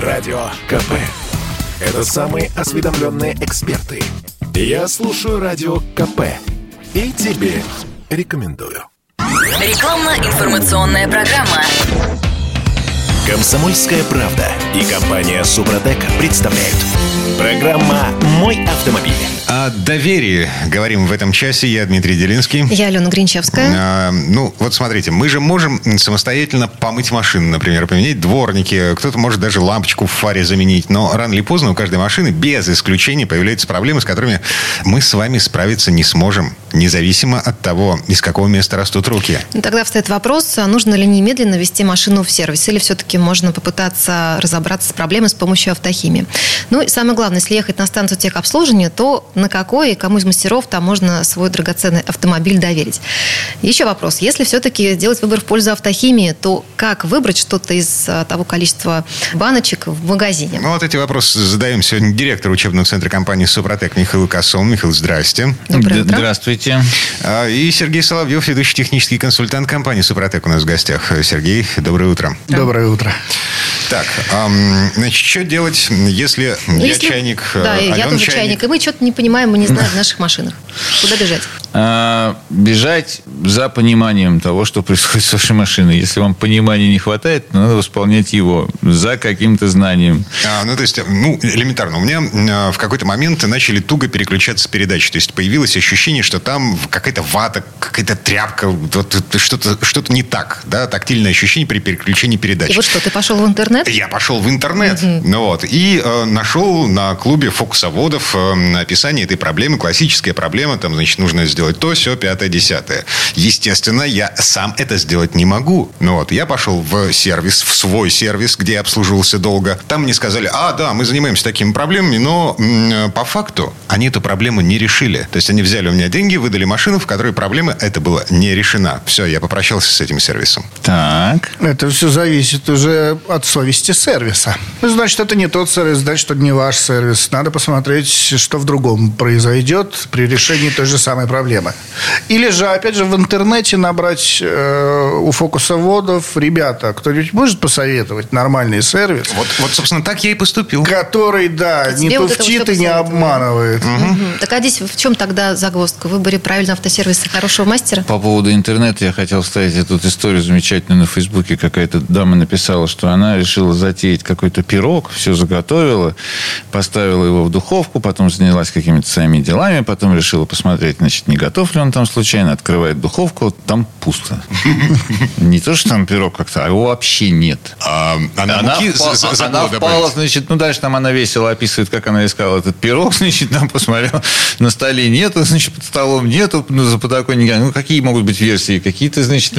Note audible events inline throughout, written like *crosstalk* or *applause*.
Радио КП. Это самые осведомленные эксперты. Я слушаю Радио КП. И тебе рекомендую. Рекламно-информационная программа. Комсомольская правда и компания Супротек представляют. Программа «Мой автомобиль». О доверии говорим в этом часе. Я Дмитрий Делинский. Я Алена Гринчевская. А, ну, вот смотрите, мы же можем самостоятельно помыть машину, например, поменять дворники. Кто-то может даже лампочку в фаре заменить. Но рано или поздно у каждой машины, без исключения, появляются проблемы, с которыми мы с вами справиться не сможем, независимо от того, из какого места растут руки. Ну, тогда встает вопрос, а нужно ли немедленно вести машину в сервис, или все-таки можно попытаться разобраться с проблемой с помощью автохимии. Ну и самое главное, если ехать на станцию техобслуживания, то на какой и кому из мастеров там можно свой драгоценный автомобиль доверить. Еще вопрос. Если все-таки делать выбор в пользу автохимии, то как выбрать что-то из а, того количества баночек в магазине? Ну, вот эти вопросы задаем сегодня директор учебного центра компании «Супротек» Михаил Косом. Михаил, здрасте. Доброе утро. Здравствуйте. А, И Сергей Соловьев, ведущий технический консультант компании «Супротек» у нас в гостях. Сергей, доброе утро. Доброе утро. Так, ам, значит, что делать, если, я Если- чайник, Да, э, и я Алена тоже чайник. И мы что-то не понимаем, мы не знаем в наших машинах. Куда бежать? А, бежать за пониманием того, что происходит с вашей машиной. Если вам понимания не хватает, то надо восполнять его за каким-то знанием. А, ну, то есть, ну, элементарно. У меня а, в какой-то момент начали туго переключаться передачи. То есть, появилось ощущение, что там какая-то вата, какая-то тряпка, вот, вот что-то что не так, да, тактильное ощущение при переключении передач. И вот что, ты пошел в интернет? Я пошел в интернет, ну вот, и э, нашел на клубе фокусоводов э, описание этой проблемы, классическая проблема, там, значит, нужно сделать то, все, пятое, десятое. Естественно, я сам это сделать не могу. Ну вот, я пошел в сервис, в свой сервис, где я обслуживался долго. Там мне сказали, а, да, мы занимаемся такими проблемами, но м, э, по факту они эту проблему не решили. То есть они взяли у меня деньги, выдали машину, в которой проблема это была не решена. Все, я попрощался с этим сервисом. Так. Это все зависит уже от совести сервиса. Ну, значит, это не тот сервис, значит, это не ваш сервис. Надо посмотреть, что в другом произойдет при решении той же самой проблемы. Или же, опять же, в интернете набрать э, у фокусоводов, ребята, кто-нибудь может посоветовать нормальный сервис, Вот, вот, собственно, так я и поступил. который, да, Тебе не вот туфтит и не обманывает. Мгм. Так а здесь в чем тогда загвоздка? В выборе правильного автосервиса хорошего мастера? По поводу интернета я хотел вставить эту историю замечательную на Фейсбуке. Какая-то дама написала, что она решила затеять какой-то пирог, все заготовила, поставила его в духовку, потом занялась какими-то своими делами, потом решила посмотреть, значит, не готов ли он там случайно, открывает духовку, там пусто. *laughs* Не то, что там пирог как-то, а его вообще нет. А, она, Она, впала, значит, ну, дальше там она весело описывает, как она искала этот пирог, *laughs* значит, там посмотрел, на столе нету, значит, под столом нету, ну, за подоконником. Ну, какие могут быть версии? Какие-то, значит,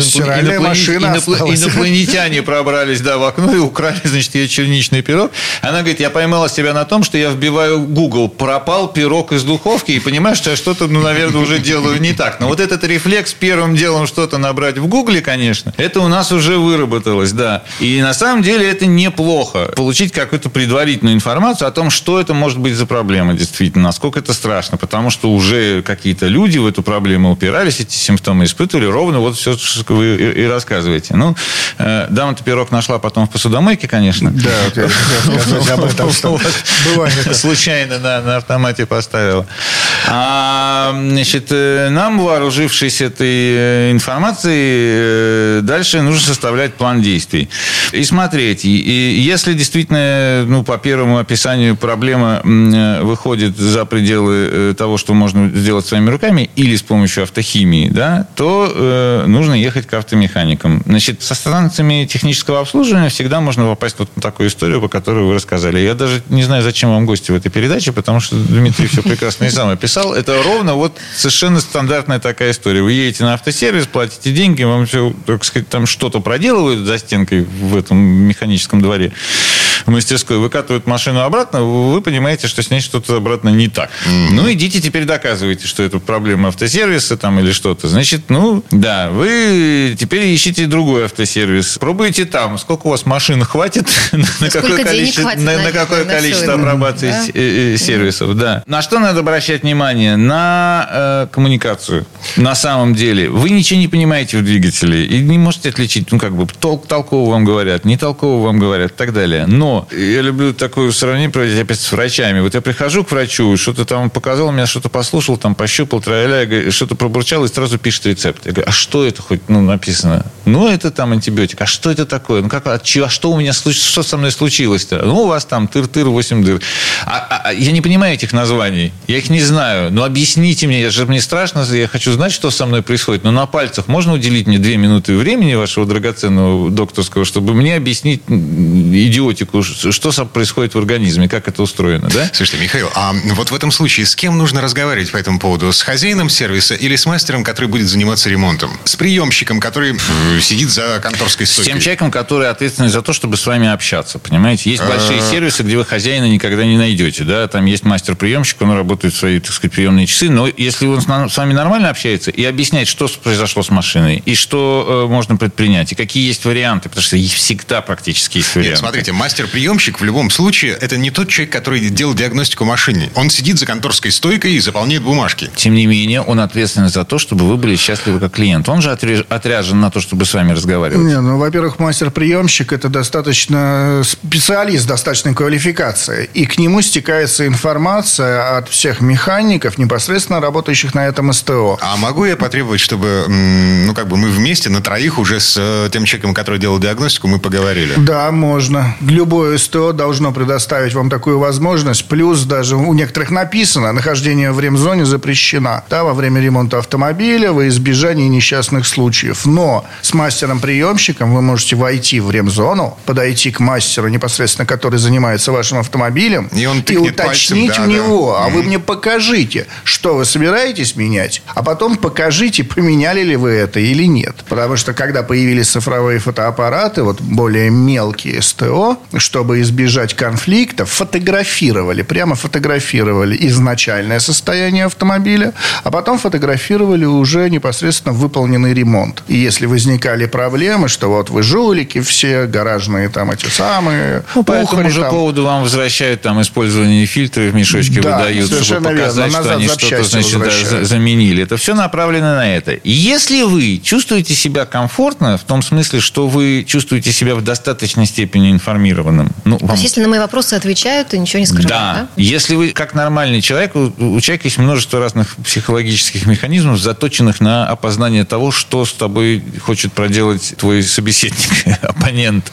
инопланетяне *laughs* пробрались, да, в окно и украли, значит, ее черничный пирог. Она говорит, я поймала себя на том, что я вбиваю Google, пропал пирог из духовки, и понимаешь, что я что-то, ну, наверное, уже делаю не так. Но вот этот рефлекс первым делом что-то набрать в Гугле, конечно, это у нас уже выработалось, да. И на самом деле это неплохо. Получить какую-то предварительную информацию о том, что это может быть за проблема, действительно, насколько это страшно. Потому что уже какие-то люди в эту проблему упирались, эти симптомы испытывали, ровно вот все, что вы и рассказываете. Ну, э, дама-то пирог нашла потом в посудомойке, конечно. Да, вот я сказать об этом, что бывает. Случайно на, автомате поставила. А, значит, нам, вооружившись этой э, информацией, э, дальше нужно составлять план действий. И смотреть, и, если действительно, ну, по первому описанию проблема э, выходит за пределы э, того, что можно сделать своими руками или с помощью автохимии, да, то э, нужно ехать к автомеханикам. Значит, со станциями технического обслуживания всегда можно попасть вот на такую историю, по которой вы рассказали. Я даже не знаю, зачем вам гости в этой передаче, потому что Дмитрий все прекрасно и сам описал. Это ровно вот совершенно стандартная такая история. Вы едете на автосервис, платите деньги, вам все, так сказать, там что-то проделывают за стенкой в этом механическом дворе в мастерской, выкатывают машину обратно, вы понимаете, что с ней что-то обратно не так. Ну, идите теперь доказывайте, что это проблема автосервиса там или что-то. Значит, ну, да, вы теперь ищите другой автосервис. Пробуйте там. Сколько у вас машин хватит? *laughs* На какое количество, на, на- на какое количество это? апробации Да. э, э, сервисов, да. На что надо обращать внимание? На э, коммуникацию. На самом деле. Вы ничего не понимаете в двигателе и не можете отличить, ну, как бы, тол- толково вам говорят, не толково вам говорят и так далее. Но Но я люблю такое сравнение проводить опять с врачами. Вот я прихожу к врачу, что-то там показал, меня что-то послушал, там пощупал, траля, что-то пробурчал и сразу пишет рецепт. Я говорю, а что это хоть ну, написано? Ну, это там антибиотик. А что это такое? Ну, как, а, а что у меня что со мной случилось-то? Ну, у вас там тыр-тыр, 8 дыр. А, а, а, я не понимаю этих названий. Я их не знаю. Ну, объясните мне, я же мне страшно, я хочу знать, что со мной происходит. Но на пальцах можно уделить мне две минуты времени вашего драгоценного докторского, чтобы мне объяснить идиотику, что происходит в организме, как это устроено, да? Слушайте, Михаил, а вот в этом случае с кем нужно разговаривать по этому поводу? С хозяином сервиса или с мастером, который будет заниматься ремонтом? С приемщиком, который э, сидит за конторской стойкой? С тем человеком, который ответственный за то, чтобы с вами общаться, понимаете? Есть большие а. сервисы, где вы хозяина никогда не найдете, да? Там есть мастер-приемщик, он работает в свои, так сказать, приемные часы, но если он с вами нормально общается и объясняет, что произошло с машиной, и что э, можно предпринять, и какие есть варианты, потому что всегда практически есть варианты. Нет, смотрите, мастер-приемщик в любом случае это не тот человек, который делает диагностику машине. Он сидит за конторской стойкой и заполняет бумажки. Тем не менее, он ответственен за то, чтобы вы были счастливы как клиент. Он же отряжен на то, чтобы с вами разговаривать. Не, ну, во-первых, мастер-приемщик это достаточно специалист достаточной квалификации. И к нему стекается информация от всех механиков, непосредственно работающих на этом СТО. А могу я потребовать, чтобы ну, как бы мы вместе на троих уже с э, тем человеком, который делал диагностику, мы поговорили? Да, можно. Любое СТО должно предоставить вам такую возможность. Плюс даже у некоторых написано, нахождение в ремзоне запрещено. Да, во время ремонта автомобиля во избежание несчастных случаев. Но с мастером-приемщиком вы можете войти в ремзону, подойти к мастеру непосредственно, который занимается вашим автомобилем, и, он и уточнить пальцем, да, у него, да. а вы мне покажите, что вы собираетесь менять, а потом покажите, поменяли ли вы это или нет. Потому что когда появились цифровые фотоаппараты, вот более мелкие СТО, чтобы избежать конфликтов, фотографировали, прямо фотографировали изначальное состояние автомобиля, а потом фотографировали уже непосредственно выполненный ремонт. И если возникали проблемы, что вот вы жулики все, гаражные там эти самые, ну, по этому же там... поводу вам возвращают там использование фильтров в мешочке да, выдают, чтобы показать, верно. что они что-то значит, да, заменили. Это все направлено на это. Если вы чувствуете себя комфортно, в том смысле, что вы чувствуете себя в достаточной степени информированным. Ну, вам... То есть, если на мои вопросы отвечают, то ничего не скрывают, да? да? Если вы как нормальный человек, у, у человека есть множество разных психологических механизмов, заточенных на опознание того, что с тобой хочет проделать твой собеседник, *laughs* оппонент.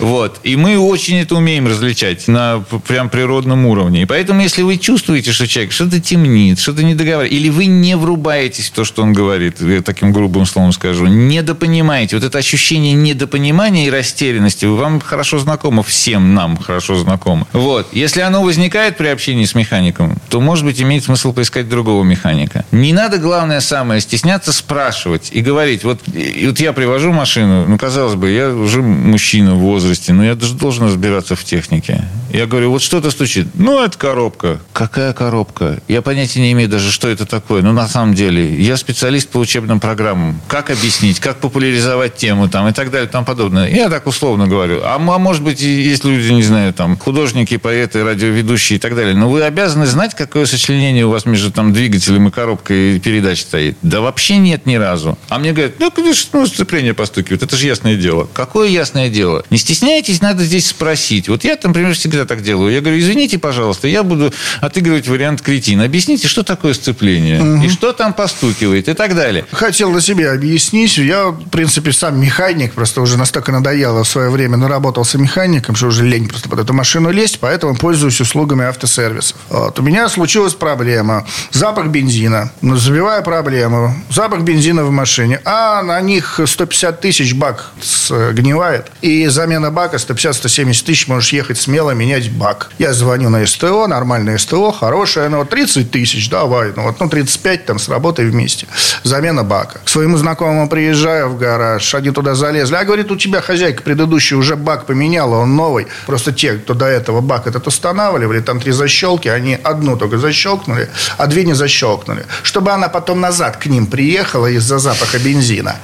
Вот. И мы очень это умеем различать на прям природном уровне. И поэтому, если вы чувствуете, что человек что-то темнит, что-то не договаривает, или вы не врубаетесь в то, что он говорит, я таким грубым словом скажу, недопонимаете, вот это ощущение недопонимания и растерянности вам хорошо знакомо, всем нам хорошо знакомо. Вот. Если оно возникает при общении с механиком, то, может быть, имеет смысл поискать другого механика. Не надо, главное самое, стесняться спрашивать и говорить. Вот, и вот я привожу машину, ну, казалось бы, я уже мужчина в возрасте, но я даже должен разбираться в технике. Я говорю, вот что-то стучит. Ну, это коробка. Какая коробка? Я понятия не имею даже, что это такое. Но на самом деле, я специалист по учебным программам. Как объяснить, как популяризовать тему там, и так далее и тому подобное. Я так условно говорю. А, а может быть, есть люди, не знаю, там, художники, поэты, радиоведущие и так далее. Но вы обязаны знать, какое сочленение у вас между там двигателем и коробкой передач стоит. Да вообще нет ни разу. А мне говорят, ну, конечно, ну, сцепление постукивает. Это же ясное дело. Какое ясное дело? Не стесняйтесь, надо здесь спросить. Вот я, например, всегда так делаю. Я говорю, извините, пожалуйста, я буду отыгрывать вариант кретина. Объясните, что такое сцепление? Угу. И что там постукивает? И так далее. Хотел на себе объяснить. Я, в принципе, сам механик. Просто уже настолько надоело в свое время наработался механиком, что уже лень просто под эту машину лезть. Поэтому пользуюсь услугами автосервисов. Вот. У меня случилась проблема. Запах бензина. Забиваю проблему. Запах бензина в машине. А на них 150 тысяч бак сгнивает. И замена бака 150-170 тысяч можешь ехать смело, менять бак. Я звоню на СТО, нормальное СТО, хорошее, ну, 30 тысяч, давай, ну, вот, ну, 35 там, сработай вместе. Замена бака. К своему знакомому приезжаю в гараж, они туда залезли. А, говорит, у тебя хозяйка предыдущая уже бак поменяла, он новый. Просто те, кто до этого бак этот устанавливали, там три защелки, они одну только защелкнули, а две не защелкнули. Чтобы она потом назад к ним приехала из-за запаха бензина.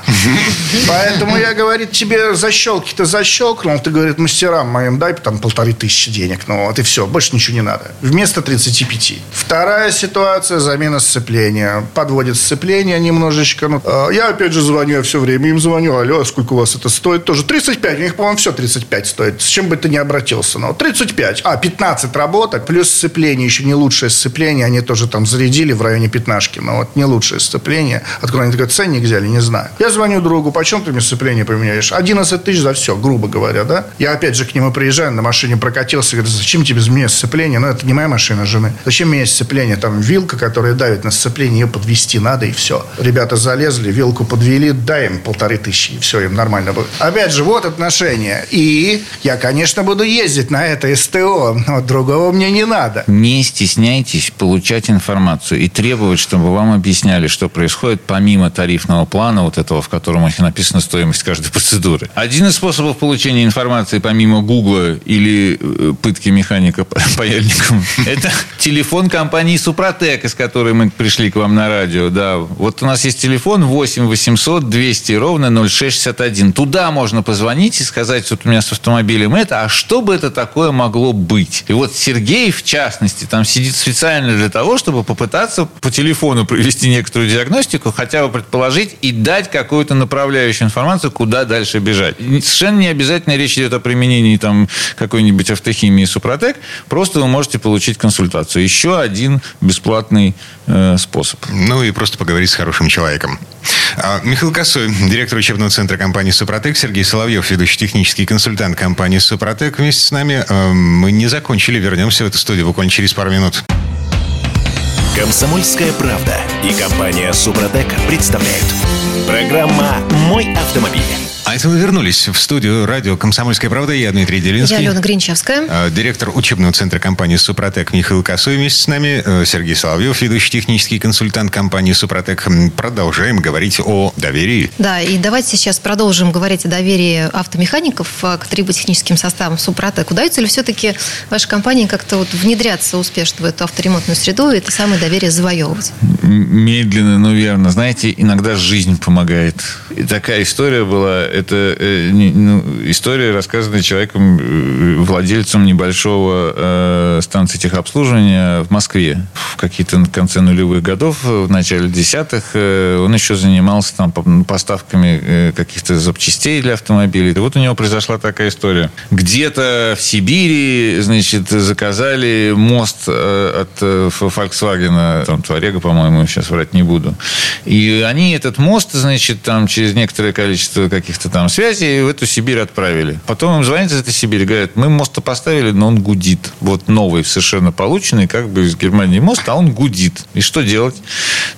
Поэтому я, говорит, тебе защелки-то защелкну, щелкнул, ты, говорит, мастерам моим дай там полторы тысячи денег. Ну вот и все, больше ничего не надо. Вместо 35. Вторая ситуация, замена сцепления. Подводит сцепление немножечко. Ну, э, я опять же звоню, я все время им звоню. Алло, а сколько у вас это стоит? Тоже 35. У них, по-моему, все 35 стоит. С чем бы ты ни обратился. Ну, 35. А, 15 работок. Плюс сцепление. Еще не лучшее сцепление. Они тоже там зарядили в районе пятнашки. Но вот не лучшее сцепление. Откуда они такой ценник взяли, не знаю. Я звоню другу. Почем ты мне сцепление поменяешь? 11 тысяч за все, грубо говоря, да? Я опять же к нему приезжаю, на машине прокатился. Говорю, зачем тебе мне сцепление? Ну, это не моя машина жены. Зачем мне сцепление? Там вилка, которая давит на сцепление, ее подвести надо и все. Ребята залезли, вилку подвели, дай им полторы тысячи, и все, им нормально будет. Опять же, вот отношения. И я, конечно, буду ездить на это СТО, но другого мне не надо. Не стесняйтесь получать информацию и требовать, чтобы вам объясняли, что происходит помимо тарифного плана, вот этого, в котором написана стоимость каждой процедуры. Один из способов получения информации помимо Гугла или э, пытки механика паяльником, *laughs* это телефон компании Супротек, из которой мы пришли к вам на радио. Да, вот у нас есть телефон 8 800 200 ровно 0661. Туда можно позвонить и сказать, вот у меня с автомобилем это, а что бы это такое могло быть? И вот Сергей, в частности, там сидит специально для того, чтобы попытаться по телефону провести некоторую диагностику, хотя бы предположить и дать какую-то направляющую информацию, куда дальше бежать. Совершенно не обязательно речь идет о применении там какой-нибудь автохимии Супротек, просто вы можете получить консультацию. Еще один бесплатный э, способ. Ну и просто поговорить с хорошим человеком. А, Михаил Косой, директор учебного центра компании «Супротек», Сергей Соловьев, ведущий технический консультант компании «Супротек» вместе с нами. Э, мы не закончили, вернемся в эту студию буквально через пару минут. Комсомольская правда и компания «Супротек» представляют. Программа «Мой автомобиль». А это мы вернулись в студию радио «Комсомольская правда». Я Дмитрий Делинский. Я Алена Гринчевская. А, директор учебного центра компании «Супротек» Михаил Косой вместе с нами. Э, Сергей Соловьев, ведущий технический консультант компании «Супротек». Продолжаем говорить о доверии. Да, и давайте сейчас продолжим говорить о доверии автомехаников к триботехническим составам «Супротек». Удается ли все-таки вашей компании как-то вот внедряться успешно в эту авторемонтную среду и это самое доверие завоевывать? Медленно, но верно. Знаете, иногда жизнь помогает. И такая история была это э, ну, история, рассказанная человеком, э, владельцем небольшого э, станции техобслуживания в Москве. В какие-то конце нулевых годов, в начале десятых, э, он еще занимался там поставками э, каких-то запчастей для автомобилей. И вот у него произошла такая история. Где-то в Сибири, значит, заказали мост э, от э, Volkswagen, там, Туарега, по-моему, сейчас врать не буду. И они этот мост, значит, там через некоторое количество каких-то там связи и в эту Сибирь отправили. Потом им звонят из этой Сибири, говорят, мы мост поставили, но он гудит. Вот новый, совершенно полученный, как бы из Германии мост, а он гудит. И что делать?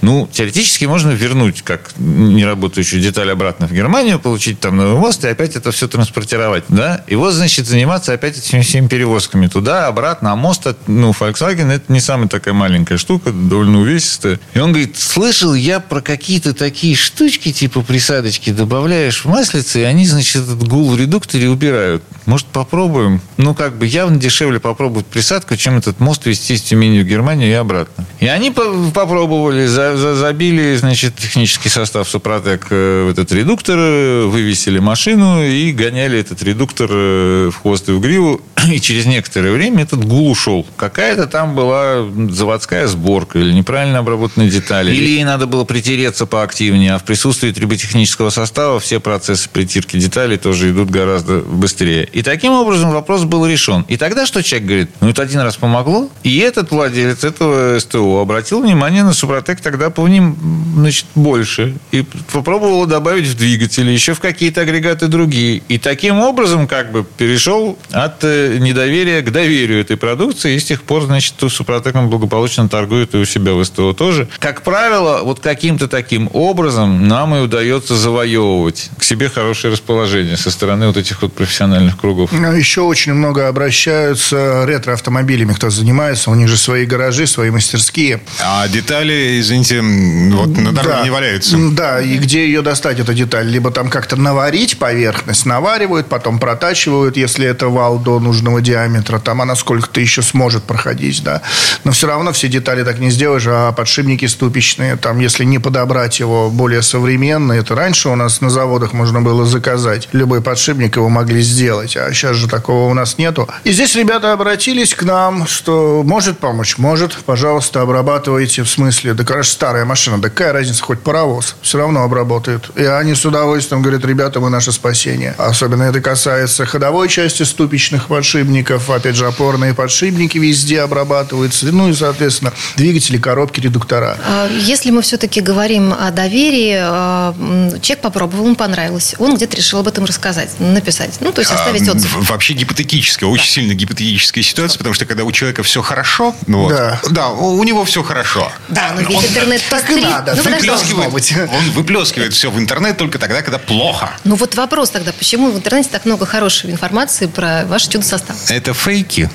Ну, теоретически можно вернуть как неработающую деталь обратно в Германию, получить там новый мост и опять это все транспортировать. Да? И вот, значит, заниматься опять этими всеми перевозками туда, обратно. А мост, ну, Volkswagen это не самая такая маленькая штука, довольно увесистая. И он говорит, слышал я про какие-то такие штучки, типа присадочки добавляешь в масле, становится, и они, значит, этот гул в редукторе убирают. Может, попробуем? Ну, как бы явно дешевле попробовать присадку, чем этот мост вести из Тюмени в Германию и обратно. И они попробовали, за, за, забили, значит, технический состав Супротек э, в этот редуктор, вывесили машину и гоняли этот редуктор э, в хвост и в гриву. И через некоторое время этот гул ушел. Какая-то там была заводская сборка или неправильно обработанные детали. Или ей надо было притереться поактивнее, а в присутствии триботехнического состава все процессы притирки деталей тоже идут гораздо быстрее. И таким образом вопрос был решен. И тогда что человек говорит? Ну, это один раз помогло. И этот владелец этого СТО обратил внимание на Супротек тогда по ним, значит, больше. И попробовал добавить в двигатели, еще в какие-то агрегаты другие. И таким образом как бы перешел от э, недоверия к доверию этой продукции. И с тех пор, значит, Супротеком благополучно торгует и у себя в СТО тоже. Как правило, вот каким-то таким образом нам и удается завоевывать к себе хорошее расположение со стороны вот этих вот профессиональных кругов. Ну, еще очень много обращаются ретро-автомобилями, кто занимается. У них же свои гаражи, свои мастерские. А детали, извините, вот на дороге да. не валяются. Да, и где ее достать, эту деталь? Либо там как-то наварить поверхность, наваривают, потом протачивают, если это вал до нужного диаметра, там она сколько-то еще сможет проходить, да. Но все равно все детали так не сделаешь, а подшипники ступичные, там, если не подобрать его более современный, это раньше у нас на заводах можно было заказать. Любой подшипник его могли сделать, а сейчас же такого у нас нету. И здесь ребята обратились к нам, что может помочь, может, пожалуйста, обрабатывайте, в смысле, да, конечно, старая машина, да какая разница, хоть паровоз, все равно обработают. И они с удовольствием говорят, ребята, вы наше спасение. Особенно это касается ходовой части ступичных подшипников, опять же, опорные подшипники везде обрабатываются, ну и, соответственно, двигатели, коробки, редуктора. А Если мы все-таки говорим о доверии, м, человек попробовал, ему понравилось, он где-то решил об этом рассказать, написать, ну, то есть оставить В- Вообще гипотетическая, очень сильно гипотетическая ситуация, потому что когда у человека все хорошо, ну вот, Да. да, у него все хорошо. Да, но ведь интернет так и надо. Ну. Должно быть. Он выплескивает все в интернет только тогда, когда плохо. Ну вот вопрос тогда, почему в интернете так много хорошей информации про ваш чудо-состав? Это фейки.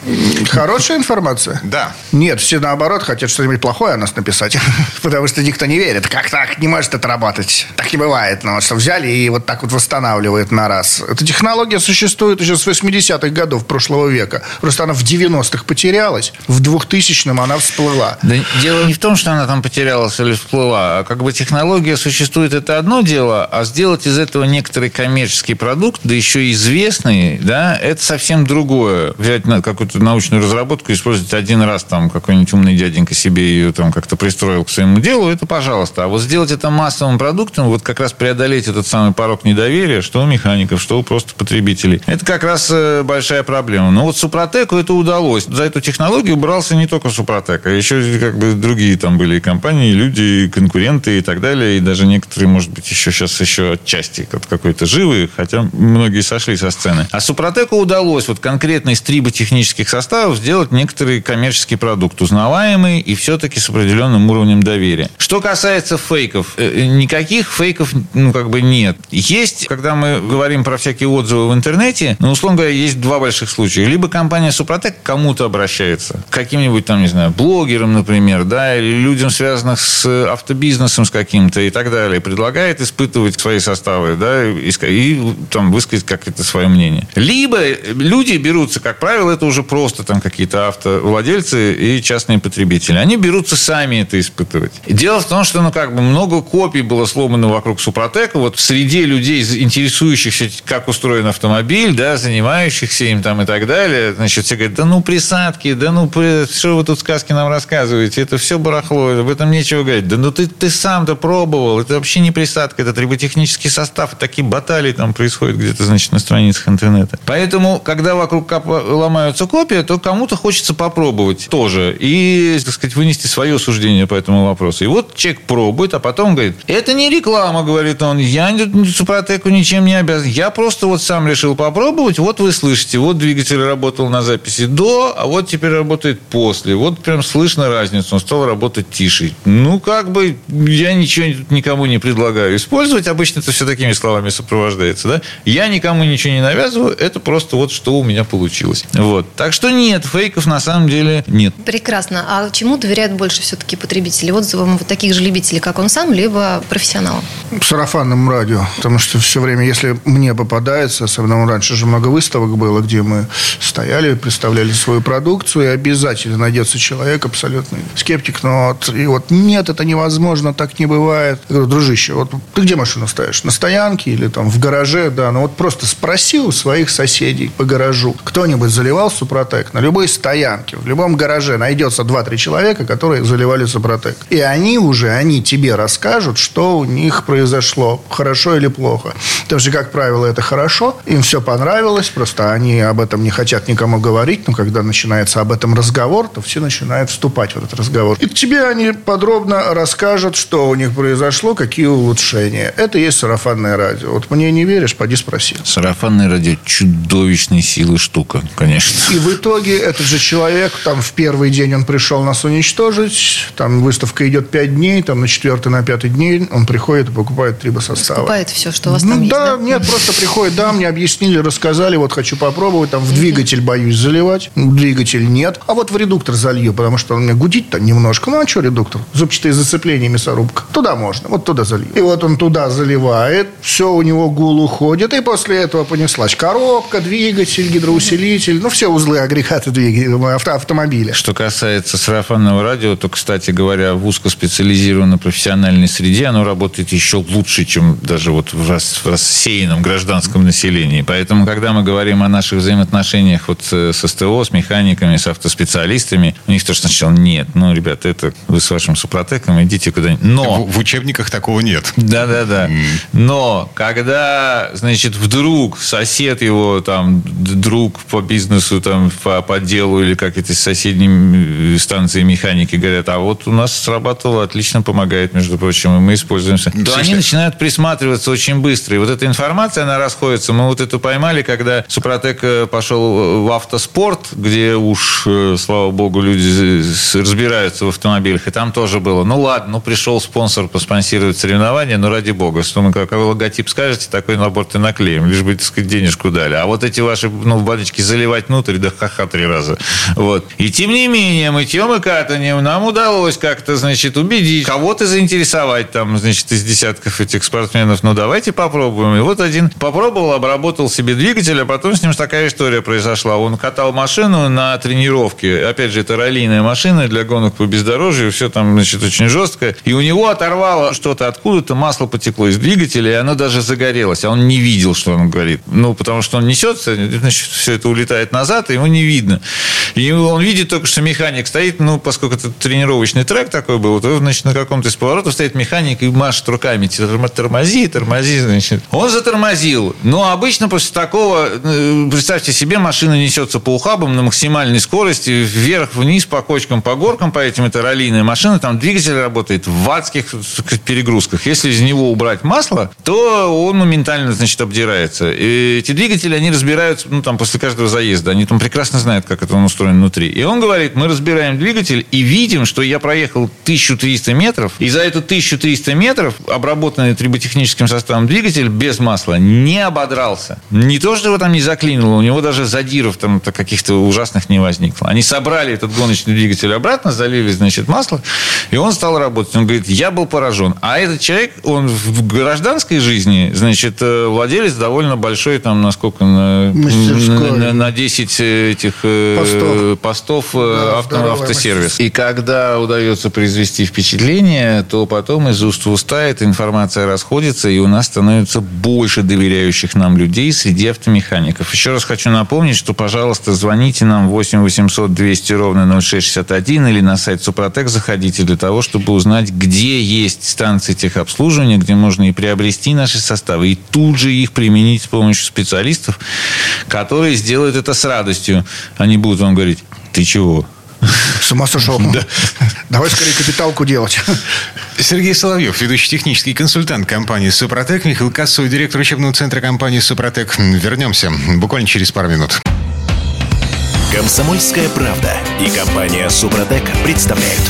Хорошая информация? Да. Нет, все наоборот хотят что-нибудь плохое о нас написать, *laughs* потому что никто не верит. Как так? Не может это работать. Так не бывает. Ну, что взяли и вот так вот восстанавливают на раз. Эта технология существует еще с 80-х годов прошлого века. Просто она в 90-х потерялась, в 2000-м она всплыла. Да дело не в том, что она там потерялась или всплыла, а как бы технология существует, это одно дело, а сделать из этого некоторый коммерческий продукт, да еще известный, да, это совсем другое. Взять какую-то научную разработку, использовать один раз там какой-нибудь умный дяденька себе ее там как-то пристроил к своему делу, это пожалуйста. А вот сделать это массовым продуктом, вот как раз преодолеть этот самый порог недоверия, что у механиков, что у просто потребителей, это как раз э, большая проблема. Но вот Супротеку это удалось. За эту технологию брался не только Супротек, а еще как бы другие там были и компании, и люди, и конкуренты и так далее. И даже некоторые, может быть, еще сейчас еще отчасти как какой-то живы, хотя многие сошли со сцены. А Супротеку удалось вот конкретно из триботехнических составов сделать некоторый коммерческий продукт, узнаваемый и все-таки с определенным уровнем доверия. Что касается фейков, э, э, никаких фейков, ну, как бы нет. Есть, когда мы говорим про всякие отзывы в интернете, ну, условно говоря, есть два больших случая. Либо компания Супротек к кому-то обращается, к каким-нибудь там, не знаю, блогерам, например, да, или людям, связанных с автобизнесом с каким-то и так далее, предлагает испытывать свои составы, да, и, и там высказать как-то свое мнение. Либо люди берутся, как правило, это уже просто там какие-то автовладельцы и частные потребители. Они берутся сами это испытывать. Дело в том, что, ну, как бы много копий было сломано вокруг Супротека. Вот в среде людей, интересующихся, как устроен автомобиль, да, занимающихся им там и так далее, значит, все говорят, да ну, присадки, да ну, что вы тут сказки нам рассказываете, это все барахло, об этом нечего говорить. Да ну, ты, ты сам-то пробовал, это вообще не присадка, это триботехнический состав, такие баталии там происходят где-то, значит, на страницах интернета. Поэтому, когда вокруг ломаются копии, то кому-то хочется попробовать тоже и, так сказать, вынести свое суждение по этому вопросу. И вот человек пробует, а потом говорит, это не реклама, говорит он, я Супротеку ничем не обязан, я просто вот сам решил попробовать, вот вы слышите, вот двигатель работал на записи до, а вот теперь работает после, вот прям слышно разницу, он стал работать тише. Ну, как бы, я ничего тут никому не предлагаю использовать, обычно это все такими словами сопровождается, да, я никому ничего не навязываю, это просто вот что у меня получилось. Вот. Так что нет, фейков на самом деле нет. Прекрасно. А чему доверяют больше все-таки потребители? Отзывам вот таких же любителей, как он сам, либо профессионалам? сарафанным радио. Потому что все время, если мне попадается, особенно раньше же много выставок было, где мы стояли, представляли свою продукцию, и обязательно найдется человек абсолютный скептик. Но вот, и вот нет, это невозможно, так не бывает. Я говорю, дружище, вот ты где машину ставишь? На стоянке или там в гараже? Да, ну вот просто спроси у своих соседей по гаражу. Кто-нибудь заливал Супротек? На любой стоянке, в любом гараже найдется 2-3 человека, которые заливали Супротек. И они уже, они тебе расскажут, что у них произошло, хорошо или плохо. Потому что, как правило, это хорошо, им все понравилось, просто они об этом не хотят никому говорить, но когда начинается об этом разговор, то все начинают вступать в этот разговор. И тебе они подробно расскажут, что у них произошло, какие улучшения. Это и есть сарафанное радио. Вот мне не веришь, поди спроси. Сарафанное радио чудовищной силы штука, конечно. И в итоге этот же человек, там в первый день он пришел нас уничтожить, там выставка идет пять дней, там на четвертый, на пятый день он приходит и покупает трибосостава. Скупает все, что у вас Ну там есть, да, да? нет, просто приходит, да, мне объяснили, рассказали, вот хочу попробовать, там в двигатель боюсь заливать, двигатель нет, а вот в редуктор залью, потому что он мне гудит покрутить-то немножко. Ну, а что редуктор? Зубчатые зацепления, мясорубка. Туда можно, вот туда залить. И вот он туда заливает, все у него гул уходит, и после этого понеслась коробка, двигатель, гидроусилитель, ну, все узлы, агрегаты двигателя, авто, автомобиля. Что касается сарафанного радио, то, кстати говоря, в узкоспециализированной профессиональной среде оно работает еще лучше, чем даже вот в, в рассеянном гражданском населении. Поэтому, когда мы говорим о наших взаимоотношениях вот э, с СТО, с механиками, с автоспециалистами, у них тоже сначала нет. Ну, ребята, это вы с вашим супротеком идите куда-нибудь. Но... В, в учебниках такого нет. Да-да-да. Но когда, значит, вдруг сосед его, там, друг по бизнесу, там, по, по делу или как это с соседней станции механики говорят, а вот у нас срабатывало, отлично помогает, между прочим, и мы используемся. То они начинают присматриваться очень быстро. И вот эта информация, она расходится. Мы вот эту поймали, когда Супротек э, пошел в автоспорт, где уж, э, слава богу, люди разбираются в автомобилях. И там тоже было. Ну ладно, ну пришел спонсор поспонсировать соревнования, ну ради бога, что мы какой логотип скажете, такой набор ты наклеим, лишь бы, так сказать, денежку дали. А вот эти ваши, ну, баночки заливать внутрь, да ха-ха три раза. Вот. И тем не менее, мытьем и катанием нам удалось как-то, значит, убедить, кого-то заинтересовать там, значит, из десятков этих спортсменов. Ну, давайте попробуем. И вот один попробовал, обработал себе двигатель, а потом с ним такая история произошла. Он катал машину на тренировке. Опять же, это раллийная машина для гонок по бездорожью. Все там, значит, очень жестко. И у него оторвало что-то откуда-то, масло потекло из двигателя, и оно даже загорелось. А он не видел, что он говорит. Ну, потому что он несется, значит, все это улетает назад, и ему не видно. И он видит только, что механик стоит, ну, поскольку это тренировочный трек такой был, то, значит, на каком-то из поворотов стоит механик и машет руками. Тормози, тормози, значит. Он затормозил. Но обычно после такого, э, представьте себе, машина несется по ухабам на максимальной скорости, вверх-вниз, по кочкам, по горкам, по этим это раллийная машина, там двигатель работает в адских перегрузках. Если из него убрать масло, то он моментально, значит, обдирается. И эти двигатели, они разбираются, ну, там, после каждого заезда. Они там прекрасно знают, как это он устроен внутри. И он говорит, мы разбираем двигатель и видим, что я проехал 1300 метров, и за эту 1300 метров обработанный триботехническим составом двигатель без масла не ободрался. Не то, что его там не заклинило, у него даже задиров там каких-то ужасных не возникло. Они собрали этот гоночный двигатель обратно, залили, значит, масло, и он стал работать. Он говорит, я был поражен. А этот человек, он в гражданской жизни, значит, э, владелец довольно большой, там, насколько, на, на, на 10 этих э, постов, постов э, да, авто, автосервис. И когда удается произвести впечатление, то потом из уст в уста эта информация расходится, и у нас становится больше доверяющих нам людей среди автомехаников. Еще раз хочу напомнить, что, пожалуйста, звоните нам 8 800 200 ровно 0661 или на сайт Супротек заходите для того, чтобы узнать, где есть станции техобслуживания, где можно и приобрести наши составы, и тут же их применить с помощью специалистов, которые сделают это с радостью. Они будут вам говорить, ты чего? С ума сошел. Да. Давай скорее капиталку делать. Сергей Соловьев, ведущий технический консультант компании «Супротек», Михаил Кассовый, директор учебного центра компании «Супротек». Вернемся буквально через пару минут. Комсомольская правда и компания «Супротек» представляют.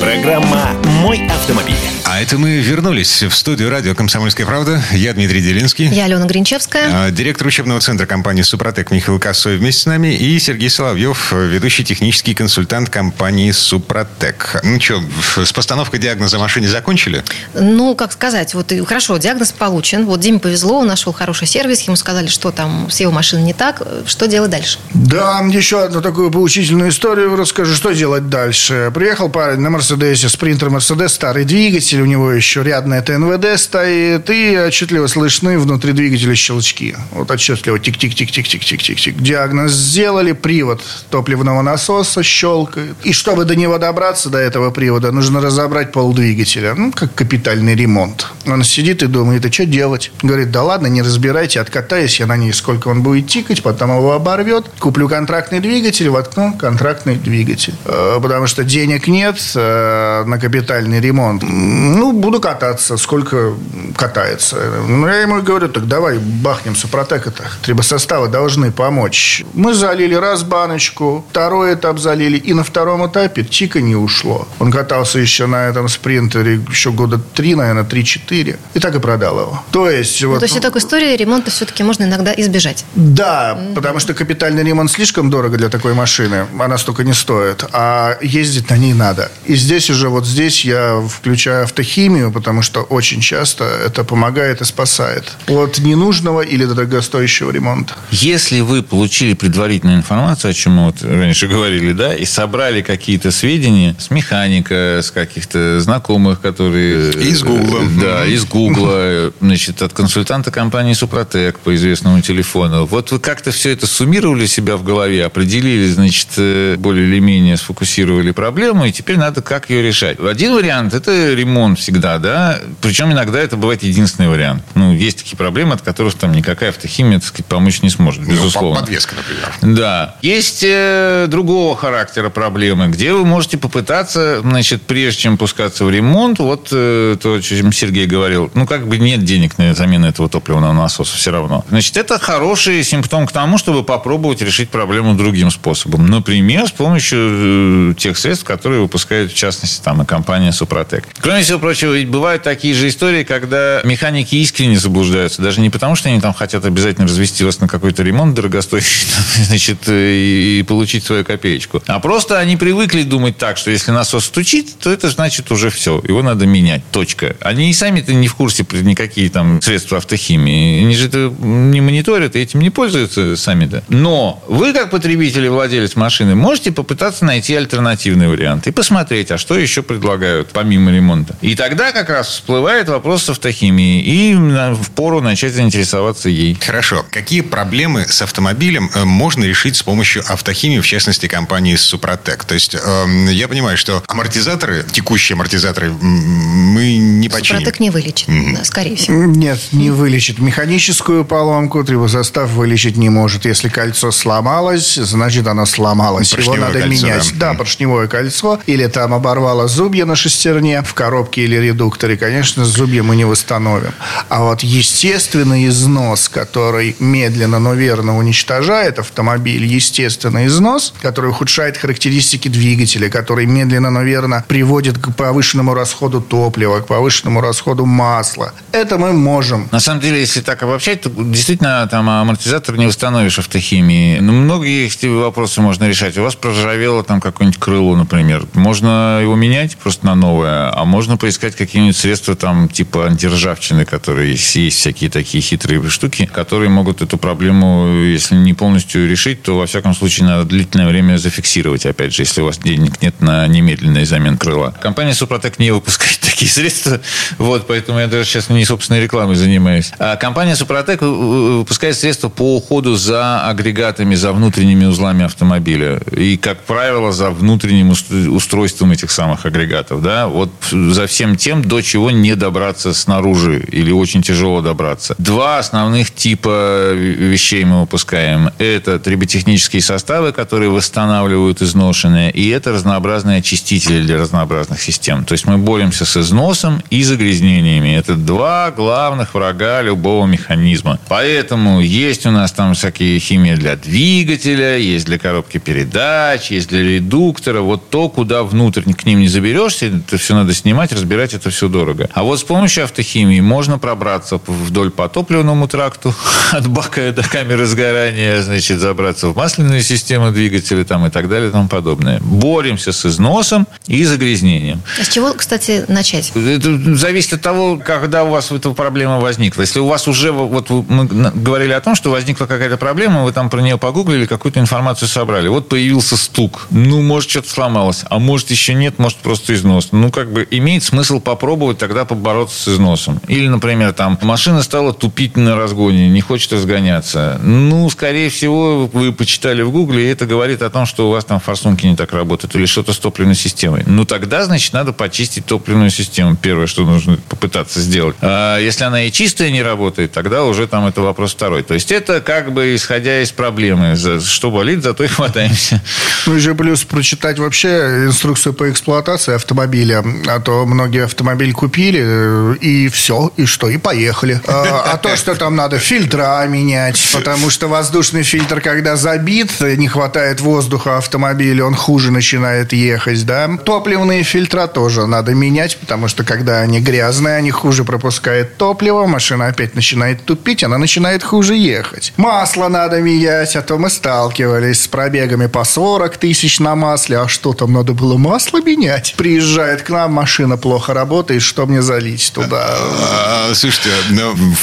Программа «Мой автомобиль». А это мы вернулись в студию радио «Комсомольская правда». Я Дмитрий Делинский. Я Алена Гринчевская. А, директор учебного центра компании «Супротек» Михаил Косой вместе с нами. И Сергей Соловьев, ведущий технический консультант компании «Супротек». Ну что, с постановкой диагноза машине закончили? Ну, как сказать, вот хорошо, диагноз получен. Вот Диме повезло, он нашел хороший сервис, ему сказали, что там с его машиной не так. Что делать дальше? Да, еще одну такую поучительную историю расскажу. Что делать дальше? Приехал парень на Мерседесе, спринтер Мерседес, старый двигатель, у него еще рядная ТНВД стоит, и отчетливо слышны внутри двигателя щелчки. Вот отчетливо тик-тик-тик-тик-тик-тик-тик-тик. Диагноз сделали, привод топливного насоса щелкает. И чтобы до него добраться, до этого привода, нужно разобрать пол двигателя. Ну, как капитальный ремонт. Он сидит и думает, а что делать? Говорит, да ладно, не разбирайте, откатаюсь я на ней, сколько он будет тикать, потом его оборвет. Куплю контрактный двигатель, воткну контрактный двигатель. Э, потому что денег нет, э, на капитальный ремонт. Ну, буду кататься, сколько катается. Ну, я ему говорю, так давай бахнем супротек это. Трибосоставы должны помочь. Мы залили раз баночку, второй этап залили, и на втором этапе чика не ушло. Он катался еще на этом спринтере еще года три, наверное, три-четыре. И так и продал его. То есть... Ну, вот, то есть, такой истории ремонта все-таки можно иногда избежать. Да, mm-hmm. потому что капитальный ремонт слишком дорого для такой машины. Она столько не стоит. А ездить на ней надо. И здесь уже, вот здесь я включаю автохимию, потому что очень часто это помогает и спасает от ненужного или дорогостоящего ремонта. Если вы получили предварительную информацию, о чем мы вот раньше говорили, да, и собрали какие-то сведения с механика, с каких-то знакомых, которые... Из Гугла. Да, из Гугла, значит, от консультанта компании Супротек по известному телефону. Вот вы как-то все это суммировали себя в голове, определили, значит, э, более или менее сфокусировали проблему, и теперь надо как ее решать. Один вариант – это ремонт всегда, да, причем иногда это бывает единственный вариант. Ну, есть такие проблемы, от которых там никакая автохимия, так сказать, помочь не сможет, ну, безусловно. Ну, подвеска, например. Да. Есть э, другого характера проблемы, где вы можете попытаться, значит, прежде чем пускаться в ремонт, вот э, то, о чем Сергей говорил, ну, как бы нет денег на замену этого топливного насоса все равно. Значит, это хороший симптом к тому, чтобы попробовать решить проблему другим способом. Например, с помощью э, тех средств, которые выпускают, в частности, там, и компания Супротек. Кроме всего прочего, ведь бывают такие же истории, когда механики искренне заблуждаются. Даже не потому, что они там хотят обязательно развести вас на какой-то ремонт дорогостоящий, *laughs* значит, и, и получить свою копеечку. А просто они привыкли думать так, что если насос стучит, то это значит уже все. Его надо менять. Точка. Они и сами-то не в курсе про никакие там средства автохимии. Они же это не мониторят и этим не пользуются сами-то. Но вы, как потребитель и владелец машины, можете попытаться найти альтернативный вариант и посмотреть, а что еще предлагают помимо ремонта. И тогда как раз всплывает вопрос с автохимией. И в пору начать заинтересоваться ей. Хорошо. Какие проблемы с автомобилем э, можно решить с помощью автохимии, в частности, компании Супротек? То есть, э, я понимаю, что амортизаторы, текущие амортизаторы, мы не починим. Супротек не вылечит, mm-hmm. да, скорее всего. Нет, не вылечит. Механическую поломку трибосостав вылечить не может. Если кольцо сломалось, значит, оно сломалось. Поршневое Его надо кольцо, менять. Да, да поршневое кольцо. Или там оборвало зубья на шестерне в коробке или редукторе. Конечно, зубья мы не восстановим. А вот естественный износ, который медленно, но верно уничтожает автомобиль, естественный износ, который ухудшает характеристики двигателя, который медленно, но верно приводит к повышенному расходу топлива, к повышенному расходу масла. Это мы можем. На самом деле, если так обобщать, то действительно там амортизатор не восстановишь автохимии. Но многие эти вопросы можно решать. У вас проржавело там какое-нибудь крыло, например. Можно его менять просто на новое, а можно поискать какие-нибудь средства там типа антиржавчины, которые есть, всякие такие хитрые штуки, которые могут эту проблему, если не полностью решить, то во всяком случае надо длительное время зафиксировать, опять же, если у вас денег нет на немедленный замен крыла. Компания Супротек не выпускает *laughs* такие средства, вот, поэтому я даже сейчас не собственной рекламой занимаюсь. А компания Супротек выпускает средства по уходу за агрегатами, за внутренними узлами автомобиля. И, как правило, за внутренним устройством этих самых агрегатов. Да? Вот за всем тем, до чего не добраться снаружи или очень тяжело добраться. Два основных типа вещей мы выпускаем. Это триботехнические составы, которые восстанавливают изношенные, и это разнообразные очистители для разнообразных систем. То есть мы боремся с износом и загрязнениями. Это два главных врага любого механизма. Поэтому есть у нас там всякие химии для двигателя, есть для коробки передач, есть для редуктора. Вот то, куда внутрь к ним не заберешься, это все надо снимать, разбирать, это все дорого. А вот с помощью автохимии можно пробраться вдоль по топливному тракту, *laughs* от бака до камеры сгорания, значит, забраться в масляную систему двигателя там, и так далее и тому подобное. Боремся с износом и загрязнением. А с чего, кстати, начать? Это зависит от того, когда у вас эта проблема возникла. Если у вас уже, вот мы говорили о том, что возникла какая-то проблема, вы там про нее погуглили, какую-то информацию собрали. Вот появился стук. Ну, может, что-то сломалось. А может, еще нет, может, просто износ. Ну, как бы имеет смысл попробовать тогда побороться с износом. Или, например, там машина стала тупить на разгоне, не хочет разгоняться. Ну, скорее всего, вы почитали в Гугле, и это говорит о том, что у вас там форсунки не так работают или что-то с топливной системой. Ну, тогда, значит, надо почистить топливную систему. Первое, что нужно попытаться сделать. А если она и чистая не работает, тогда уже там это вопрос второй. То есть это как бы исходя из проблемы. Что болит, зато и хватаемся. Ну, еще плюс прочитать вообще инструкцию по эксплуатации автомобиля. А то многие автомобиль купили, э, и все, и что, и поехали. А, а то, что там надо фильтра менять, потому что воздушный фильтр, когда забит, не хватает воздуха автомобиля, он хуже начинает ехать, да. Топливные фильтра тоже надо менять, потому что когда они грязные, они хуже пропускают топливо, машина опять начинает тупить, она начинает хуже ехать. Масло надо менять, а то мы сталкивались с пробегами по 40 тысяч на масле, а что там надо было масло менять? Приезжает к нам, машина плохо работает, что мне залить туда? А, слушайте,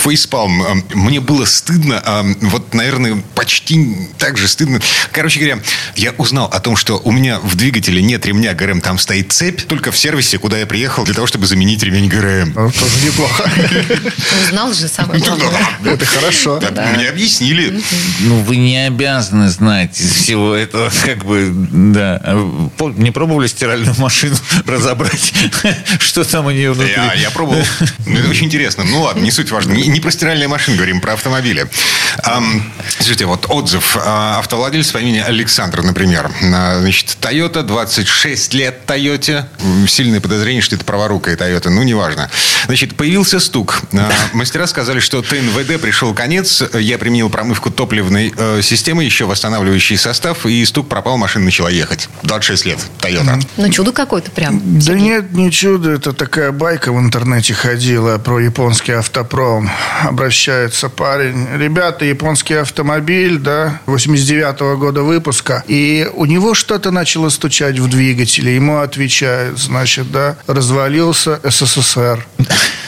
фейспалм, а, мне было стыдно, а, вот, наверное, почти так же стыдно. Короче говоря, я узнал о том, что у меня в двигателе нет ремня ГРМ, там стоит цепь, только в сервисе, куда я приехал для того, чтобы заменить ремень ГРМ. Ну, тоже неплохо. Узнал же самое главное. Это хорошо. Мне объяснили. Ну, вы не обязаны знать из всего этого, как бы, да. Не пробовали стиральную машину *laughs* разобрать, *laughs* что там у нее внутри? Я, я пробовал. Ну, это очень интересно. Ну ладно, не суть важно. Не, не про стиральные машины говорим, про автомобили. Слушайте, вот отзыв. Э, автовладелец по имени Александр, например. Э, значит, Toyota, 26 лет Toyota. Сильное подозрение, что это праворукая Toyota. Ну, неважно. Значит, появился стук. *laughs* Мастера сказали, что ТНВД пришел конец. Я применил промывку топливной э, системы, еще восстанавливающий состав, и стук пропал, машина начала ехать. 26 лет. Toyota. Ну, чудо какое-то прям. Да нет, не чудо. Это такая байка в интернете ходила про японский автопром. Обращается парень. Ребята, японский автомобиль, да, 89-го года выпуска. И у него что-то начало стучать в двигателе. Ему отвечают, значит, да, развалился СССР.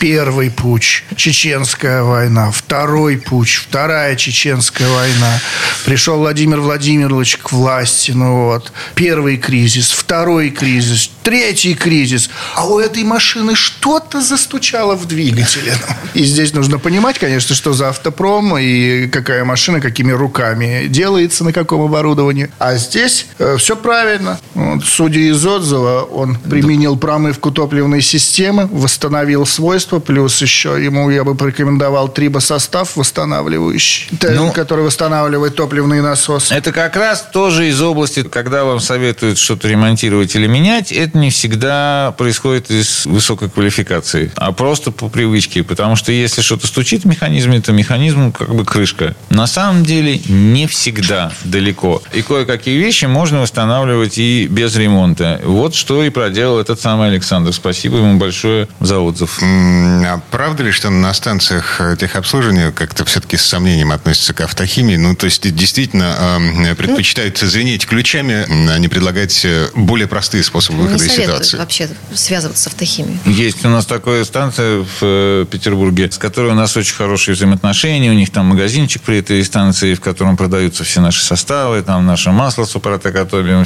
Первый путь. Чеченская война. Второй путь. Вторая чеченская война. Пришел Владимир Владимирович к власти. Ну вот. Первый кризис. Второй кризис. Третий кризис. А у этой машины что-то застучало в двигателе. И здесь нужно понимать, конечно, что за автопром и какая машина, какими руками делается, на каком оборудовании. А здесь э, все правильно. Вот, судя из отзыва, он применил промывку топливной системы, восстановил свойства, плюс еще ему я бы порекомендовал трибосостав восстанавливающий, ну, который восстанавливает топливный насос. Это как раз тоже из области, когда вам советуют что-то ремонтировать или менять, это не всегда происходит из высокой квалификации, а просто по привычке. Потому что если что-то стучит в механизме, то механизм как бы крышка. На самом деле не всегда далеко. И кое-какие вещи можно восстанавливать и без ремонта. Вот что и проделал этот самый Александр. Спасибо ему большое за отзыв. А правда ли, что на станциях техобслуживания как-то все-таки с сомнением относятся к автохимии? Ну, то есть, действительно, предпочитают звенеть ключами, а не предлагать э, более простые способы выхода из ситуации? вообще связываться с автохимией. Есть у нас такая станция в э, Петербурге, с которой у нас очень хорошие взаимоотношения. У них там магазинчик при этой станции, в котором продаются все наши составы, там наше масло Супротек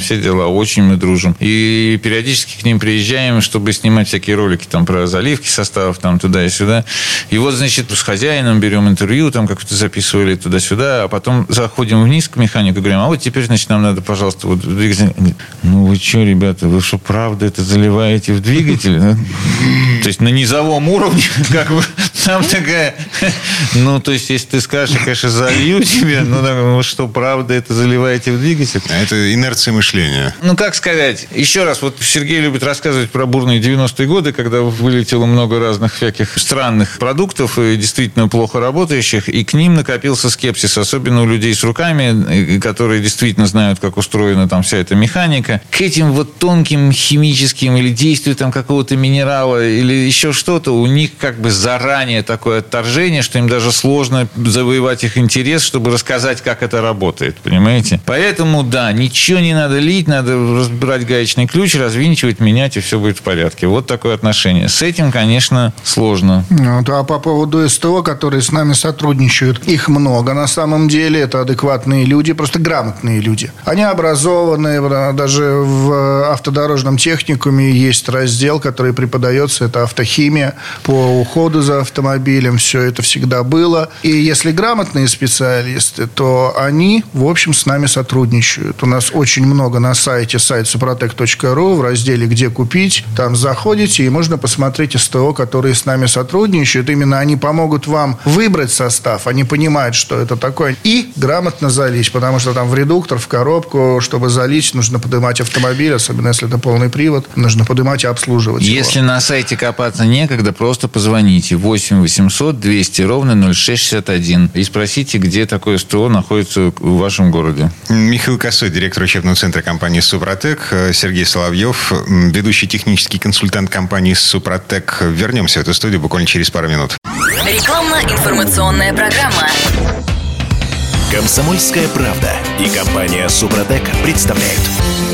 все дела. Очень мы дружим. И периодически к ним приезжаем, чтобы снимать всякие ролики там про заливки составов, там туда и сюда. И вот, значит, с хозяином берем интервью, там как-то записывали туда-сюда, а потом заходим вниз к механику и говорим, а вот теперь, значит, нам надо, пожалуйста, вот двигатель. Ну вы что, ребята, вы что, правда это заливаете в двигатель? То есть на низовом уровне, *laughs* как бы, там такая... Ну, то есть, если ты скажешь, я, конечно, залью тебе, ну, ну что, правда, это заливаете в двигатель? А это инерция мышления. Ну, как сказать? Еще раз, вот Сергей любит рассказывать про бурные 90-е годы, когда вылетело много разных всяких странных продуктов, и действительно плохо работающих, и к ним накопился скепсис, особенно у людей с руками, которые действительно знают, как устроена там вся эта механика. К этим вот тонким химическим или действию там какого-то минерала или еще что-то, у них как бы заранее такое отторжение, что им даже сложно завоевать их интерес, чтобы рассказать, как это работает, понимаете? Поэтому, да, ничего не надо лить, надо разбирать гаечный ключ, развинчивать, менять, и все будет в порядке. Вот такое отношение. С этим, конечно, сложно. Ну, а по поводу СТО, которые с нами сотрудничают, их много на самом деле. Это адекватные люди, просто грамотные люди. Они образованные, даже в автодорожном техникуме есть раздел, который преподается, это автохимия по уходу за автомобилем, все это всегда было. И если грамотные специалисты, то они, в общем, с нами сотрудничают. У нас очень много на сайте, сайт suprotec.ru, в разделе «Где купить», там заходите, и можно посмотреть СТО, которые с нами сотрудничают. Именно они помогут вам выбрать состав, они понимают, что это такое, и грамотно залить, потому что там в редуктор, в коробку, чтобы залить, нужно поднимать автомобиль, особенно если это полный привод, нужно поднимать и обслуживать Если его. на сайте копаться некогда, просто позвоните 8 800 200 ровно 0661 и спросите, где такое СТО находится в вашем городе. Михаил Косой, директор учебного центра компании «Супротек», Сергей Соловьев, ведущий технический консультант компании «Супротек». Вернемся в эту студию буквально через пару минут. Рекламно-информационная программа. Комсомольская правда и компания «Супротек» представляют.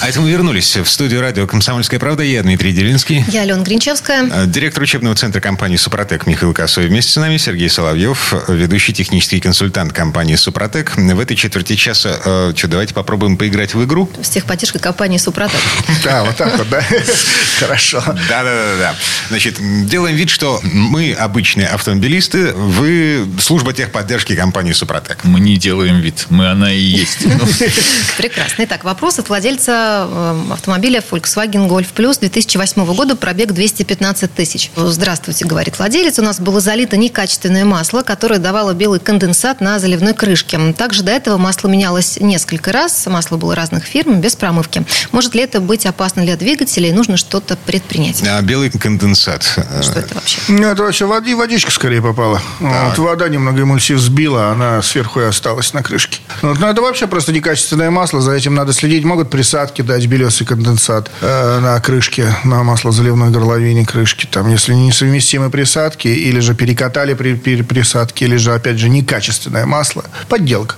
А это мы вернулись в студию радио «Комсомольская правда». Я Дмитрий Делинский. Я Алена Гринчевская. Э, Директор учебного центра компании «Супротек» Михаил Косой. Вместе с нами Сергей Соловьев, ведущий технический консультант компании «Супротек». В этой четверти часа, э, что, давайте попробуем поиграть в игру? С техподдержкой компании «Супротек». *laughs* Да, вот так вот, да? *laughs* Хорошо. Да-да-да. Значит, делаем вид, что мы обычные автомобилисты, вы служба техподдержки компании «Супротек». Мы не делаем вид, мы она и есть. *laughs* Ну, Прекрасно. Итак, вопрос от владельца э, автомобиля Volkswagen Golf Plus 2008 года, пробег 215 тысяч. Здравствуйте, говорит владелец. У нас было залито некачественное масло, которое давало белый конденсат на заливной крышке. Также до этого масло менялось несколько раз. Масло было разных фирм, без промывки. Может ли это быть опасно для двигателя и нужно что-то предпринять? А белый конденсат. Что это вообще? Ну, это вообще води, водичка скорее попала. Вот вода немного эмульсив сбила, она сверху и осталась на крышке. Вот, ну, это вообще просто некачественное масло, за этим надо следить. Могут присадки дать белесый конденсат э, на крышке, на масло заливной горловине крышки. Там, если несовместимы присадки, или же перекатали при, при присадке, или же, опять же, некачественное масло, подделка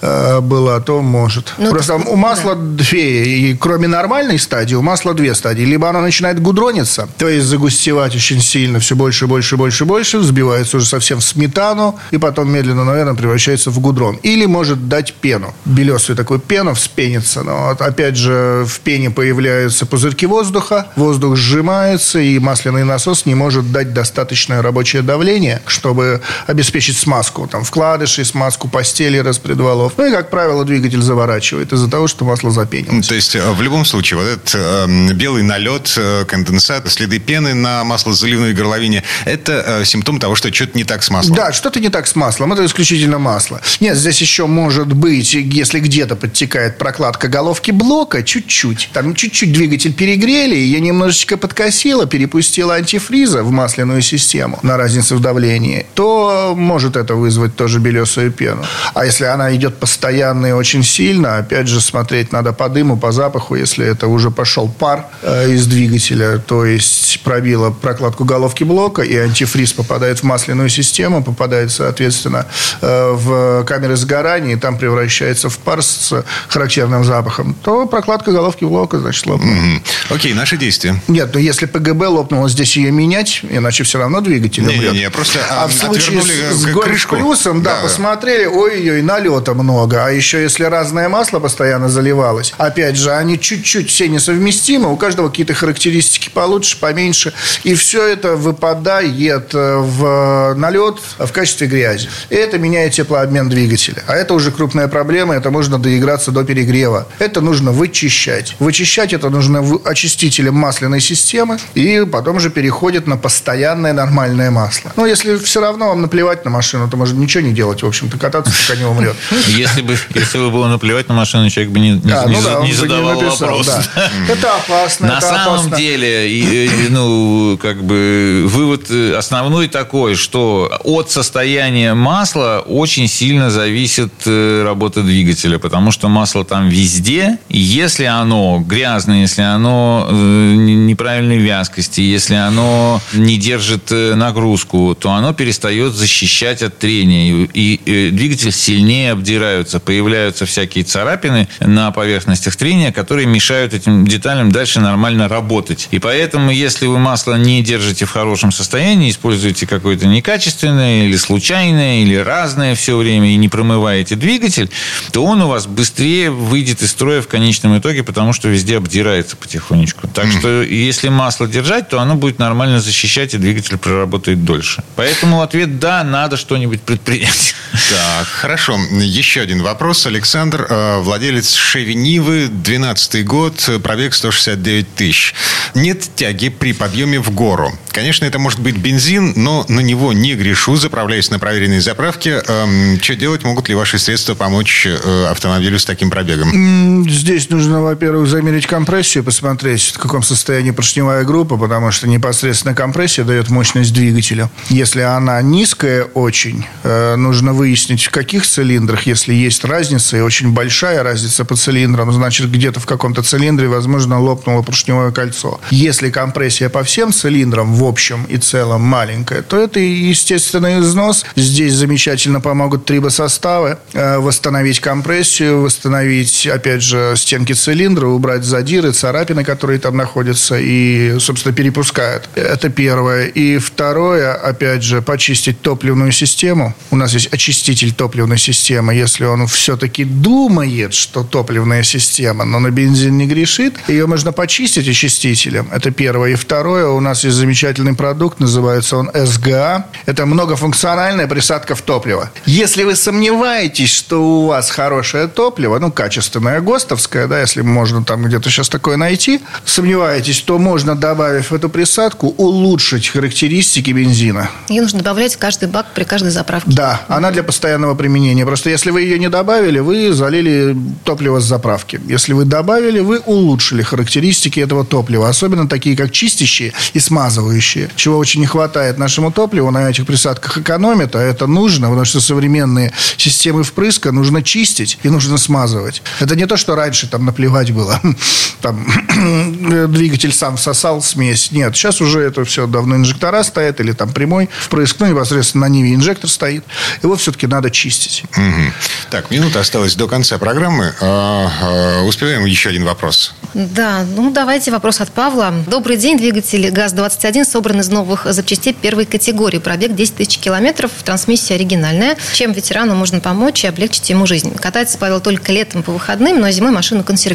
э, была, то может. Ну, просто так, у масла две, и кроме нормальной стадии, у масла две стадии. Либо оно начинает гудрониться, то есть загустевать очень сильно, все больше, больше, больше, больше, взбивается уже совсем в сметану, и потом медленно, наверное, превращается в гудрон. Или может дать пену. Белесую такую пену вспенится. Но вот, опять же, в пене появляются пузырьки воздуха, воздух сжимается, и масляный насос не может дать достаточное рабочее давление, чтобы обеспечить смазку. Там вкладыши, смазку постели, распредвалов. Ну и, как правило, двигатель заворачивает из-за того, что масло запенилось. То есть, э, в любом случае, вот этот э, белый налет, э, конденсат, следы пены на маслозаливной горловине, это э, симптом того, что что-то не так с маслом. Да, что-то не так с маслом. Это исключительно масло. Нет, здесь еще может быть, если где-то подтекает прокладка головки блока, чуть-чуть. Там чуть-чуть двигатель перегрели, ее немножечко подкосило, перепустила антифриза в масляную систему на разницу в давлении, то может это вызвать тоже белесую пену. А если она идет постоянно и очень сильно, опять же, смотреть надо по дыму, по запаху, если это уже пошел пар э, из двигателя, то есть пробила прокладку головки блока, и антифриз попадает в масляную систему, попадает, соответственно, э, в камеры сгорания, и там превращается в пар с характерным запахом, то прокладка головки блока, значит, лопнула. Мгм. Окей, наши действия. Нет, но если ПГБ лопнуло, здесь ее менять, иначе все равно двигатель умрет. Не-не-не, просто, а а, в случае с, с э, Golf крышку. плюсом, да, Да. посмотрели, ой-ой, налета много. А еще если разное масло постоянно заливалось, опять же, они чуть-чуть все несовместимы, у каждого какие-то характеристики получше, поменьше, и все это выпадает э, в налет в качестве грязи. И это меняет теплообмен двигателя. А это уже крупная проблема, это можно доиграться до перегрева. Это нужно вычищать. Вычищать это нужно очистителем масляной системы, и потом уже переходит на постоянное нормальное масло. Но если все равно вам наплевать на машину, то можно ничего не делать, в общем-то, кататься, пока не умрет. *laughs* Если бы, если бы было наплевать на машину, человек бы не, А, ну да, задавал написал, вопрос. да. *laughs* Это опасно, На это самом опасно. деле, и, и, ну, как бы вывод э, основной такой, что от состояния масла очень сильно зависит э, работа двигателя, потому что масло там везде, и если оно грязное, если оно э, не- неправильной вязкости, если оно не держит э, нагрузку, то оно перестает защищать от трения, и, э, двигатель сильнее обдираются, появляются всякие царапины на поверхностях трения, которые мешают этим деталям дальше нормально работать. И поэтому, если вы масло не держите в хорошем состоянии, используете какое-то некачественное или случайное, или разное все время, и не промываете двигатель, то он у вас быстрее выйдет из строя в конечном итоге, потому что везде обдирается потихонечку. Так mm. что если масло держать, то оно будет нормально защищать, и двигатель проработает дольше. Поэтому ответ «да», надо что-нибудь предпринять. Так, хорошо. Еще один вопрос. Александр, э, владелец Шеви Нивы, 12 год, пробег 169 тысяч. Нет тяги при подъеме в гору. Конечно, это может быть бензин, но на него не грешу, заправляюсь на проверенной заправке. Эм, что делать? Могут ли ваши средства помочь э, автомобилю с таким пробегом? Здесь нужно, во-первых, замерить компрессию, посмотреть, в каком состоянии поршневая группа, потому что непосредственно компрессия дает мощность двигателя. Если она низкая очень, э, нужно выяснить, в каких цилиндрах, если есть разница, и очень большая разница по цилиндрам, значит, где-то в каком-то цилиндре, возможно, лопнуло поршневое кольцо. Если компрессия по всем цилиндрам в общем и целом маленькая, то это естественный износ. Здесь замечательно помогут трибосоставы э, восстановить компрессию, восстановить, опять же, стенки цилиндра, убрать задиры, царапины, которые там находятся и, собственно, перепускают. Это первое. И второе, опять же, почистить топливную систему. У нас есть очиститель топливной системы. Если он все-таки думает, что топливная система, но на бензин не грешит, ее можно почистить очистителем. Это первое. И второе, у нас есть замечательный продукт, называется он СГА. Это многофункциональная присадка в топливо. Если вы сомневаетесь, что у вас хорошее топливо, ну, качественное ГОСТовское, да, если можно там где-то сейчас такое найти, сомневаетесь, то можно, добавив эту присадку, улучшить характеристики бензина. Ее нужно добавлять в каждый бак при каждой заправке. Да, она для постоянного применения. Просто если вы ее не добавили, вы залили топливо с заправки. Если вы добавили, вы улучшили характеристики этого топлива. Особенно такие, как чистящие и смазывающие. Чего очень не хватает нашему топливу. На этих присадках экономит, а это нужно, потому что современные системы впрыска нужно чистить и нужно смазывать. Это не то, что раньше там наплевать было. *laughs* Там *clears throat* двигатель сам всосал смесь. Нет, сейчас уже это все давно инжектора стоят или там прямой впрыск. Ну, непосредственно на Ниве инжектор стоит. Его все-таки надо чистить. Угу. Так, минута осталась до конца программы. А, а, успеваем еще один вопрос. Да, ну давайте вопрос от Павла. Добрый день, двигатель ГАЗ-21 собран из новых запчастей первой категории. Пробег 10 тысяч километров, трансмиссия оригинальная. Чем ветерану можно помочь и облегчить ему жизнь? Катается Павел только летом по выходным, но зимой машину консервирует.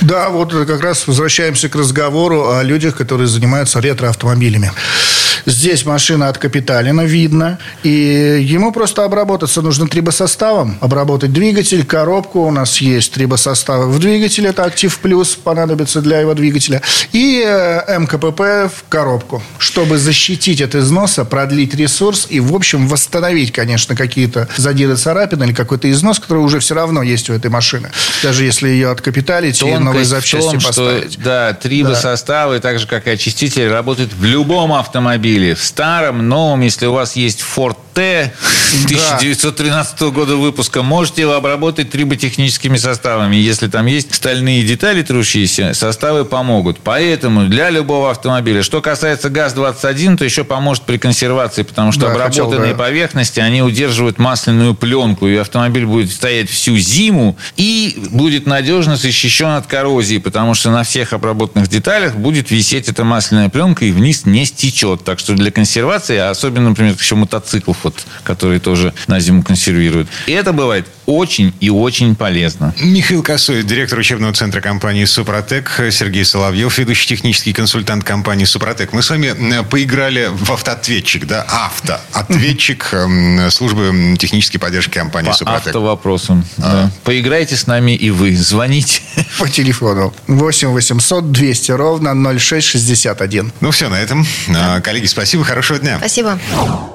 Да, вот как раз возвращаемся к разговору о людях, которые занимаются ретроавтомобилями. Здесь машина от Капиталина, видно. И ему просто обработаться нужно трибосоставом. Обработать двигатель, коробку. У нас есть трибосоставы в двигателе. Это Актив Плюс понадобится для его двигателя. И э, МКПП в коробку. Чтобы защитить от износа, продлить ресурс и, в общем, восстановить, конечно, какие-то задиры царапины или какой-то износ, который уже все равно есть у этой машины. Даже если ее откапиталить и новые запчасти том, поставить. Что, да, трибосоставы, да. так же, как и очистители, работают в любом автомобиле автомобиле. В старом, новом, если у вас есть Ford T *laughs* 1913 года выпуска, можете его обработать триботехническими составами. Если там есть стальные детали трущиеся, составы помогут. Поэтому для любого автомобиля. Что касается ГАЗ-21, то еще поможет при консервации, потому что да, обработанные хотел, да. поверхности, они удерживают масляную пленку, и автомобиль будет стоять всю зиму и будет надежно защищен от коррозии, потому что на всех обработанных деталях будет висеть эта масляная пленка и вниз не стечет. Так что для консервации, а особенно, например, еще мотоциклов, вот, которые тоже на зиму консервируют. И это бывает очень и очень полезно. Михаил Косой, директор учебного центра компании «Супротек», Сергей Соловьев, ведущий технический консультант компании «Супротек». Мы с вами э, поиграли в автоответчик, да, автоответчик эм, службы технической поддержки компании По «Супротек». автовопросам. А. Да. Поиграйте с нами и вы. Звоните. *laughs* По телефону 8 800 200 ровно 0661. Ну все, на этом. А, коллеги, спасибо, хорошего дня. Спасибо.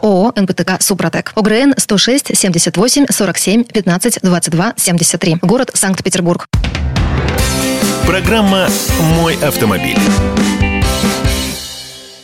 ООО «НПТК Супротек». ОГРН 106 78 47 15 22 73. Город Санкт-Петербург. Программа «Мой автомобиль».